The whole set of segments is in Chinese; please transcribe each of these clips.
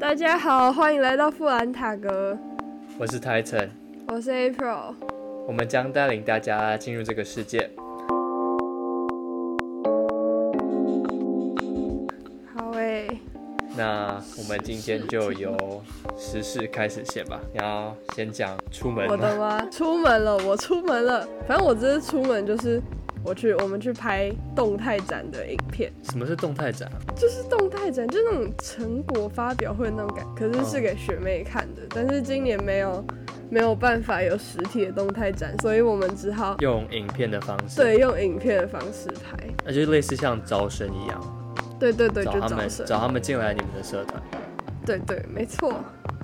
大家好，欢迎来到富兰塔格，我是 Titan，我是 April，我们将带领大家进入这个世界。好诶，那我们今天就由时事开始先吧。你要先讲出门我的吗？吗？出门了，我出门了。反正我这次出门就是我去，我们去拍动态展的影片，什么是动态展啊？就是动态展，就那种成果发表会那种感，可是是给学妹看的。但是今年没有没有办法有实体的动态展，所以我们只好用影片的方式，，对用影片的方式拍。那就类似像招生一样，对对对，就找他们招生。找他们进来你们的社团。对对，没错。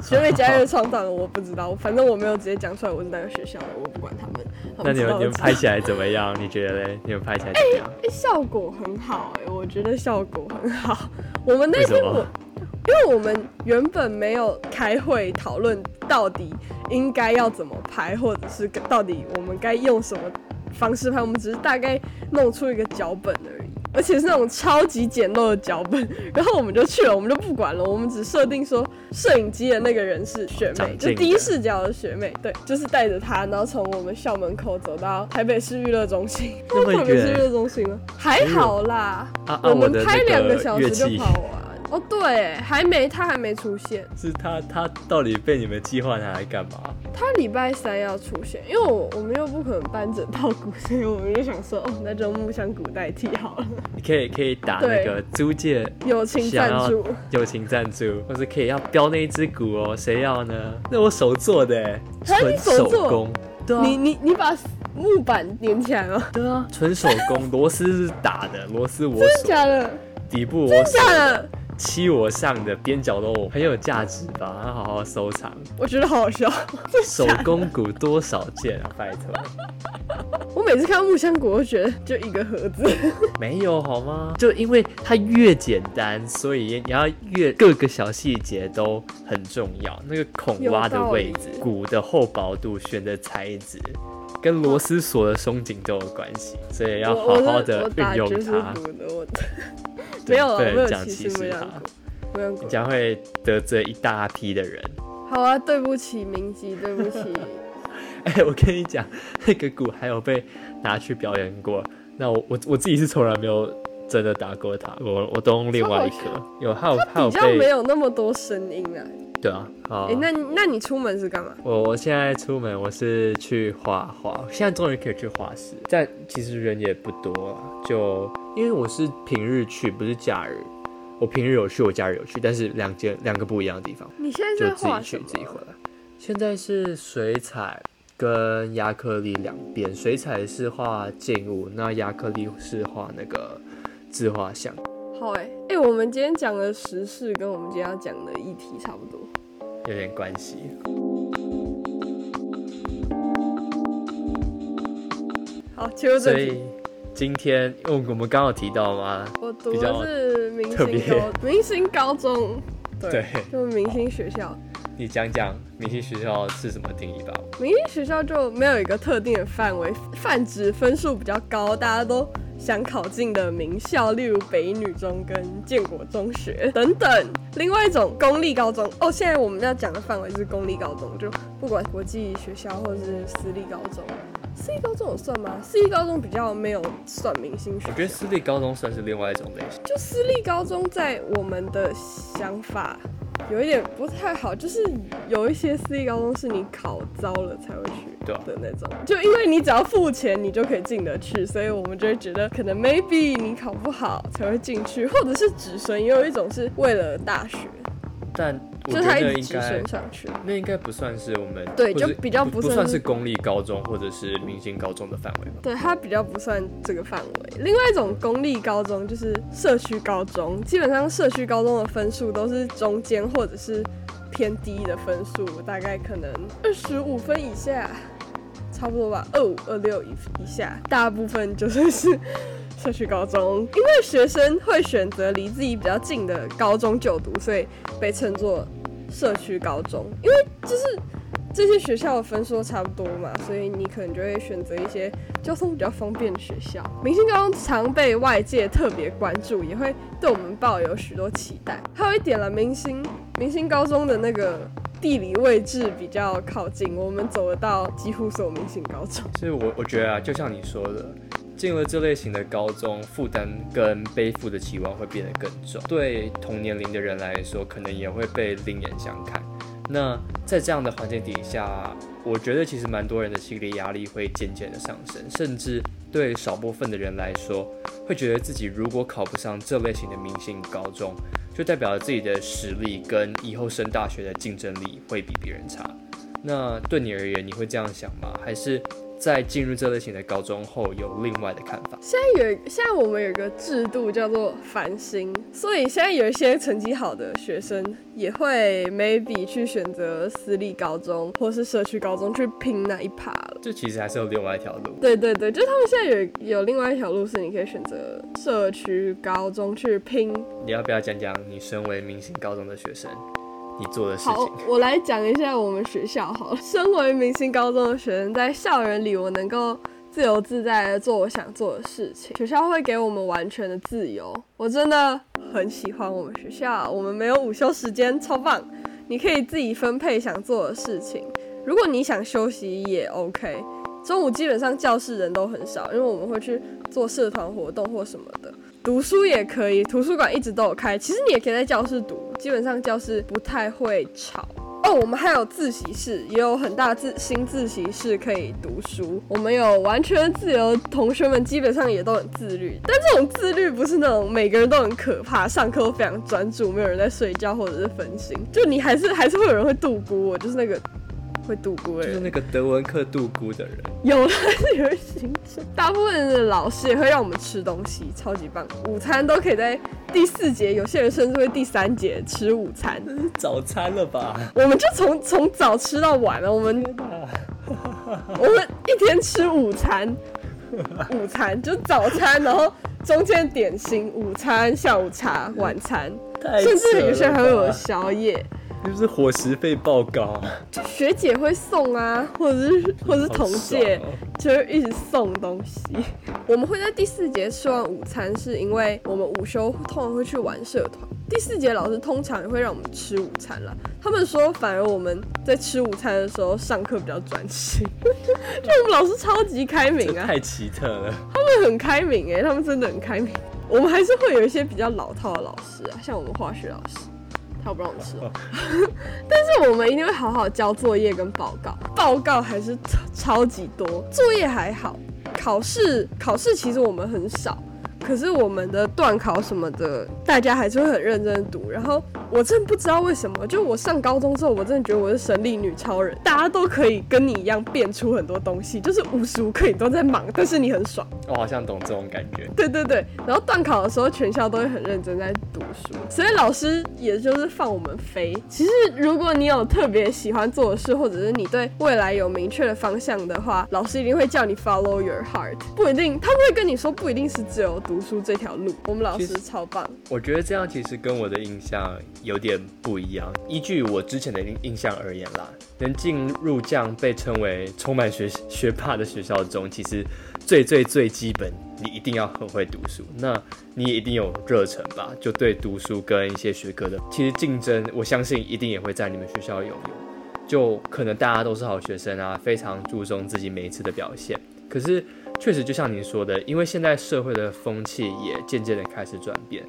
学妹家的创档我不知道，反正我没有直接讲出来我是哪个学校的，我不管他们。他那你们你们拍起来怎么样？你觉得嘞？你们拍起来怎么样？哎、效果很好哎、我觉得效果很好。我们那天我，因为我们原本没有开会讨论到底应该要怎么拍，或者是到底我们该用什么方式拍，我们只是大概弄出一个脚本而已。而且是那种超级简陋的脚本，然后我们就去了，我们就不管了，我们只设定说摄影机的那个人是学妹，就第一视角的学妹，对，就是带着她，然后从我们校门口走到台北市娱乐中心，那台北市娱乐中心吗？还好啦，啊啊！我们拍两个小时就跑完。哦，对，还没，他还没出现，是他他到底被你们计划拿来干嘛？他礼拜三要出现，因为我我们又不可能搬整套鼓，所以我们就想说，哦，那就木箱鼓代替好了，你可以可以打那对个租借友情赞助。友情赞助，或是可以要标那一只鼓哦，谁要呢？那我手做的纯手工。对啊，你你你把木板粘起来吗？对啊，纯手工，螺丝是打的，螺丝我 真的，假的？底部我真的手假的？漆我上的，边角都，很有价值吧？要好好收藏。我觉得好好笑。手工鼓多少件啊，拜托，我每次看到木箱鼓，觉得就一个盒子。没有好吗？就因为它越简单，所以你要越各个小细节都很重要。那个孔挖的位置鼓的厚薄度，选的材质。跟螺丝锁的松紧都有关系，所以要好好的运用它。没有啊，不我没有歧歧视它视木箱鼓，木箱鼓你。将会得罪一大批的人。好啊，对不起，明吉，对不起。哎、我跟你讲，那个鼓还有被拿去表演过。那我我我自己是从来没有真的打过他，我我都用另外一超个。有还有还有比较没有那么多声音啊。对啊，好哎、。那那你出门是干嘛？我我现在出门，我是去画画，现在终于可以去画室，但其实人也不多啊。就因为我是平日去，不是假日。我平日有去，我假日有去，但是两间两个不一样的地方。你现在就自己去在画什么？自己回来。现在是水彩跟亚克力两边，水彩是画静物，那亚克力是画那个自画像。好哎、哎、我们今天讲的时事跟我们今天要讲的议题差不多。有点关系。好，切入所正题。以今天，因为我们刚刚有提到嘛，我读的是明星高明星高中，对，对就是明星学校。你讲讲明星学校是什么定义吧？明星学校就没有一个特定的范围，泛指分数比较高，大家都想考进的名校，例如北女中跟建国中学等等。另外一种公立高中，哦，现在我们要讲的范围是公立高中，就不管国际学校或者是私立高中。私立高中有算吗？私立高中比较没有算明星学校。我觉得私立高中算是另外一种类型。就私立高中在我们的想法有一点不太好，就是有一些私立高中是你考糟了才会去的那种，就因为你只要付钱，你就可以进得去，所以我们就会觉得可能 maybe 你考不好才会进去，或者是直升，也有一种是为了大学，但我就是他一直升上去。那应该不算是我们对就比较不不算是是公立高中或者是明星高中的范围吧。对，它比较不算这个范围。另外一种公立高中就是社区高中，基本上社区高中的分数都是中间或者是偏低的分数，大概可能二十五分以下，差不多吧，二五二六以以下，大部分就算是 社区高中，因为学生会选择离自己比较近的高中就读，所以被称作社区高中，因为就是。这些学校的分数差不多嘛，所以你可能就会选择一些交通比较方便的学校。明星高中常被外界特别关注，也会对我们抱有许多期待。还有一点了，明星明星高中的那个地理位置比较靠近，我们走得到几乎所有明星高中。所以我我觉得啊，就像你说的，进了这类型的高中，负担跟背负的期望会变得更重，对同年龄的人来说，可能也会被另眼相看。那在这样的环境底下，我觉得其实蛮多人的心理压力会渐渐的上升，甚至对少部分的人来说，会觉得自己如果考不上这类型的明星高中，就代表了自己的实力跟以后升大学的竞争力会比别人差。那对你而言，你会这样想吗？还是？在进入这类型的高中后，有另外的看法。现在有，现在我们有一个制度叫做繁星，所以现在有一些成绩好的学生也会 maybe 去选择私立高中或是社区高中去拼那一趴了。这其实还是有另外一条路。对对对，就是他们现在有有另外一条路是你可以选择社区高中去拼。你要不要讲讲你身为明星高中的学生？你做的事情。好，我来讲一下我们学校。好，身为明星高中的学生，在校园里，我能够自由自在的做我想做的事情。学校会给我们完全的自由，我真的很喜欢我们学校。我们没有午休时间，超棒！你可以自己分配想做的事情。如果你想休息也 OK。中午基本上教室人都很少，因为我们会去做社团活动或什么的。读书也可以，图书馆一直都有开。其实你也可以在教室读，基本上教室不太会吵。哦，我们还有自习室，也有很大自新自习室可以读书。我们有完全自由，同学们基本上也都很自律。但这种自律不是那种每个人都很可怕，上课都非常专注，没有人在睡觉或者是分心。就你还是还是会有人会度孤，我就是那个。会度孤的人，就是那个德文课度孤的人。有了有人行程，大部分的老师也会让我们吃东西，超级棒。午餐都可以在第四节，有些人甚至会第三节吃午餐。早餐了吧？我们就从从早吃到晚了。我们 我们一天吃午餐，午餐就早餐，然后中间点心，午餐、下午茶、晚餐，甚至有些人还会有宵夜。就是伙食费报告，学姐会送啊，或者是或者是同届，就会一直送东西。我们会在第四节吃完午餐，是因为我们午休通常会去玩社团。第四节老师通常也会让我们吃午餐啦。他们说，反而我们在吃午餐的时候上课比较专心。就我们老师超级开明啊，太奇特了。他们很开明哎，他们真的很开明。我们还是会有一些比较老套的老师啊，像我们化学老师。他不让我吃，但是我们一定会好好交作业跟报告，报告还是超级多，作业还好，考试考试其实我们很少。可是我们的段考什么的，大家还是会很认真读。然后我真不知道为什么，就我上高中之后，我真的觉得我是神力女超人，大家都可以跟你一样变出很多东西，就是无时无刻你都在忙，但是你很爽。我好像懂这种感觉。对对对，然后断考的时候，全校都会很认真在读书，所以老师也就是放我们飞。其实如果你有特别喜欢做的事，或者是你对未来有明确的方向的话，老师一定会叫你 follow your heart，不一定他们会跟你说，不一定是只有。读书这条路，我们老师超棒。我觉得这样其实跟我的印象有点不一样。依据我之前的印象而言啦，能进入这样被称为充满学学霸的学校中，其实最最最基本，你一定要很会读书。那你也一定有热忱吧？就对读书跟一些学科的，其实竞争，我相信一定也会在你们学校有用。就可能大家都是好学生啊，非常注重自己每一次的表现。可是。确实，就像您说的，因为现在社会的风气也渐渐的开始转变。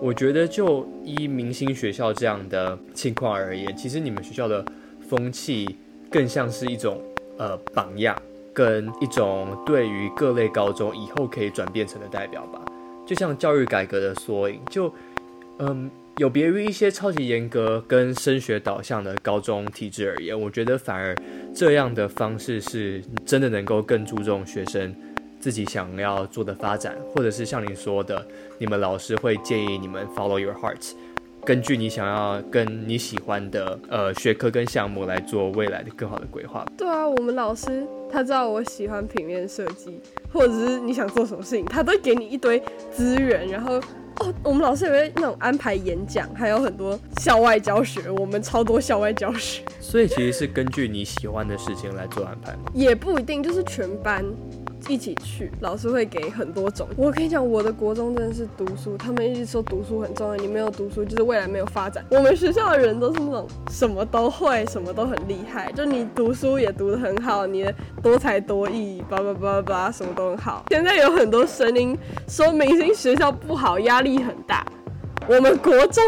我觉得，就依明星学校这样的情况而言，其实你们学校的风气更像是一种呃榜样，跟一种对于各类高中以后可以转变成的代表吧。就像教育改革的缩影，就嗯，有别于一些超级严格跟升学导向的高中体制而言，我觉得反而这样的方式是真的能够更注重学生。自己想要做的发展，或者是像你说的，你们老师会建议你们 follow your heart，根据你想要跟你喜欢的呃学科跟项目来做未来的更好的规划。对啊，我们老师他知道我喜欢平面设计，或者是你想做什么事情，他都给你一堆资源。然后哦，我们老师也会那种安排演讲，还有很多校外教学，我们超多校外教学。所以其实是根据你喜欢的事情来做安排吗？也不一定，就是全班。一起去，老师会给很多种。我跟你讲，我的国中真的是读书，他们一直说读书很重要，你没有读书就是未来没有发展。我们学校的人都是那种什么都会，什么都很厉害，就你读书也读得很好，你多才多艺，叭叭叭叭，什么都很好。现在有很多声音说明星学校不好，压力很大。我们国中。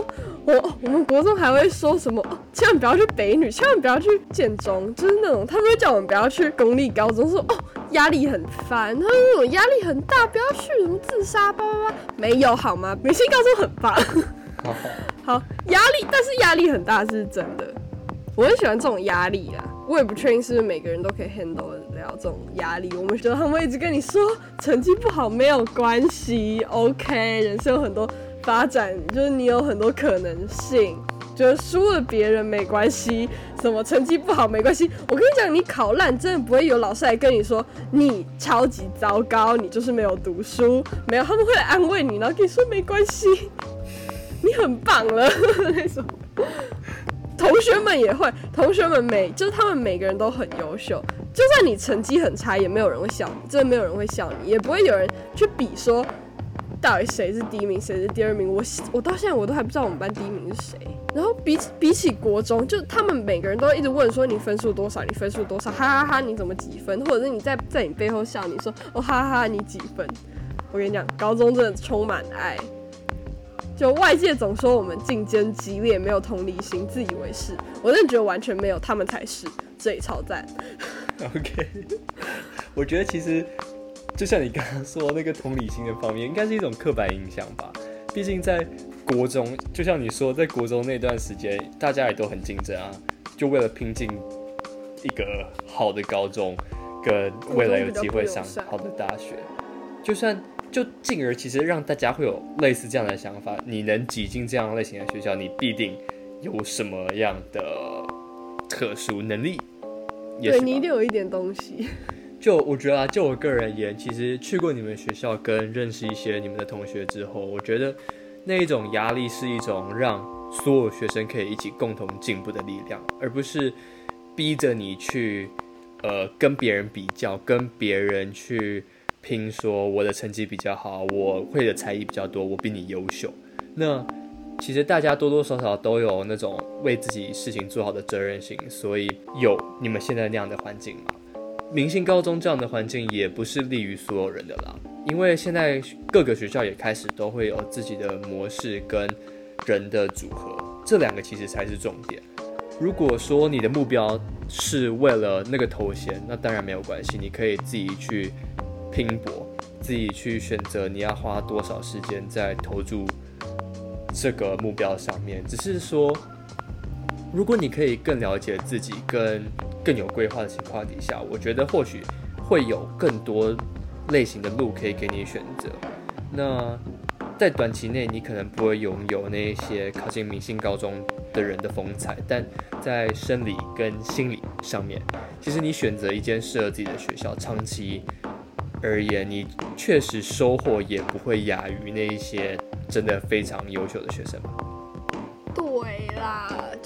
我我们国中还会说什么？千万不要去北女，千万不要去建中，就是那种他们会叫我们不要去公立高中，说 哦压力很烦，他们那种压力很大，不要去什么自杀叭叭叭，没有好吗？明星高中很棒，好压力，但是压力很大是真的。我很喜欢这种压力啊，我也不确定是不是每个人都可以 handle 得了这种压力。我们觉得他们一直跟你说成绩不好没有关系，OK，人生有很多。发展就是你有很多可能性，觉得输了别人没关系，什么成绩不好没关系。我跟你讲，你考烂真的不会有老师来跟你说你超级糟糕，你就是没有读书，没有，他们会来安慰你，然后跟你说没关系，你很棒了那种。同学们也会，同学们每就是他们每个人都很优秀，就算你成绩很差，也没有人会笑你，真的没有人会笑你，也不会有人去比说。到底谁是第一名，谁是第二名？我我到现在我都还不知道我们班第一名是谁。然后比比起国中，就他们每个人都一直问说你分数多少，你分数多少，哈哈哈，你怎么几分？或者是你在在你背后笑你说哦哈哈，你几分？我跟你讲，高中真的充满爱。就外界总说我们竞争激烈，没有同理心，自以为是。我真的觉得完全没有，他们才是，这里超赞。OK，我觉得其实。就像你刚刚说那个同理心的方面，应该是一种刻板印象吧。毕竟在国中，就像你说，在国中那段时间，大家也都很竞争啊，就为了拼进一个好的高中，跟未来有机会上好的大学。就算就进而其实让大家会有类似这样的想法，你能挤进这样类型的学校，你必定有什么样的特殊能力。对你一定有一点东西。就我觉得啊，就我个人而言，其实去过你们学校跟认识一些你们的同学之后，我觉得那一种压力是一种让所有学生可以一起共同进步的力量，而不是逼着你去呃跟别人比较，跟别人去拼说我的成绩比较好，我会的才艺比较多，我比你优秀。那其实大家多多少少都有那种为自己事情做好的责任心，所以有你们现在那样的环境吗。明星高中这样的环境也不是利于所有人的啦，因为现在各个学校也开始都会有自己的模式跟人的组合，这两个其实才是重点。如果说你的目标是为了那个头衔，那当然没有关系，你可以自己去拼搏，自己去选择你要花多少时间在投注这个目标上面。只是说，如果你可以更了解自己跟。更有规划的情况底下，我觉得或许会有更多类型的路可以给你选择。那在短期内，你可能不会拥有那些考进明星高中的人的风采，但在生理跟心理上面，其实你选择一间适合自己的学校，长期而言，你确实收获也不会亚于那一些真的非常优秀的学生。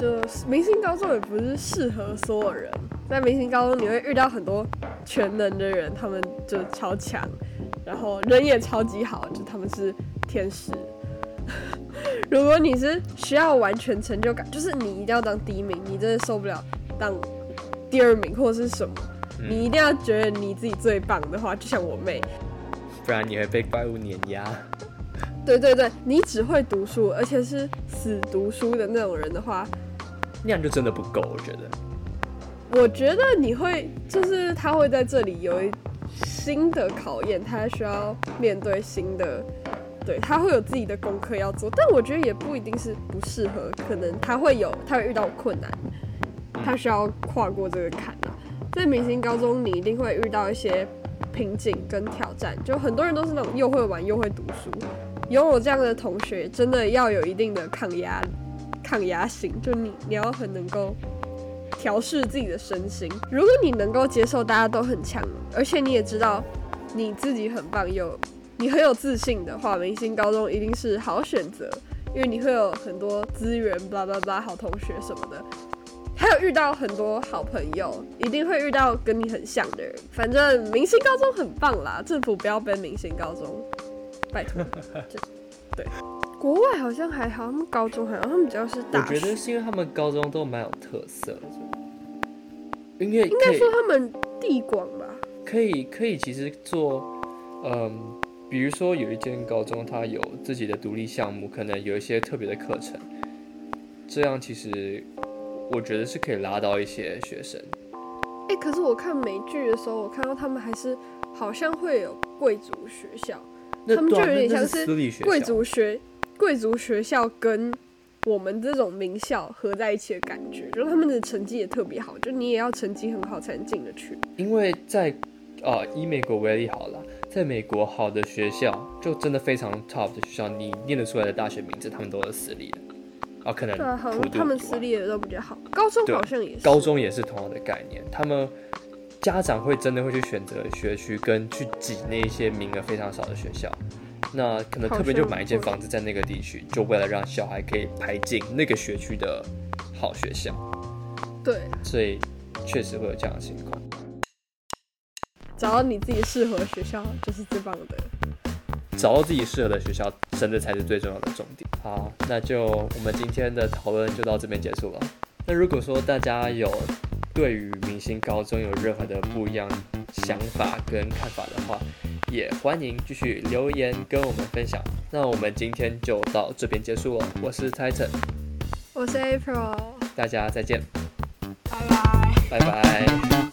就明星高中也不是适合所有人。在明星高中，你会遇到很多全能的人，他们就超强，然后人也超级好，就他们是天使。如果你是需要完全成就感，就是你一定要当第一名，你真的受不了当第二名或者是什么，你一定要觉得你自己最棒的话，就像我妹，不然你会被怪物碾压。对对对，你只会读书，而且是死读书的那种人的话，那样就真的不够，我觉得。我觉得你会，就是他会在这里有一新的考验，他需要面对新的，对他会有自己的功课要做，但我觉得也不一定是不适合，可能他会有，他会遇到困难，他需要跨过这个坎啊。在明星高中，你一定会遇到一些瓶颈跟挑战，就很多人都是那种又会玩又会读书，有我这样的同学，真的要有一定的抗压抗压性，就你你要很能够。调试自己的身心。如果你能够接受大家都很强，而且你也知道你自己很棒，有你很有自信的话，明星高中一定是好选择，因为你会有很多资源，巴拉巴拉，好同学什么的。还有遇到很多好朋友，一定会遇到跟你很像的人。反正明星高中很棒啦，政府不要奔明星高中，拜托。对，国外好像还好，他们高中还好，他们比较是大学。觉得是因为他们高中都蛮有特色的，因为应该说他们地广吧。可以可以其实做，嗯，比如说有一间高中，它有自己的独立项目，可能有一些特别的课程，这样其实我觉得是可以拉到一些学生。哎、可是我看美剧的时候，我看到他们还是好像会有贵族学校，他们就有点像是贵，族学贵族学校跟我们这种名校合在一起的感觉，就是他们的成绩也特别好，就你也要成绩很好才能进得去。因为在呃、以美国为例好了，在美国好的学校就真的非常 top 的学校，你念得出来的大学名字，他们都是私立的，啊，可能对啊，好像他们私立的都比较好，高中好像也是。高中也是同样的概念，他们家长会真的会去选择学区跟去挤那些名额非常少的学校，那可能特别就买一间房子在那个地区，就为了让小孩可以排进那个学区的好学校，对，所以确实会有这样的情况。找到你自己适合的学校就是最棒的。找到自己适合的学校，真的才是最重要的重点。好，那就我们今天的讨论就到这边结束了。那如果说大家有对于明星高中有任何的不一样想法跟看法的话，也欢迎继续留言跟我们分享。那我们今天就到这边结束了。我是 Titan，我是 April，大家再见，拜拜。拜拜。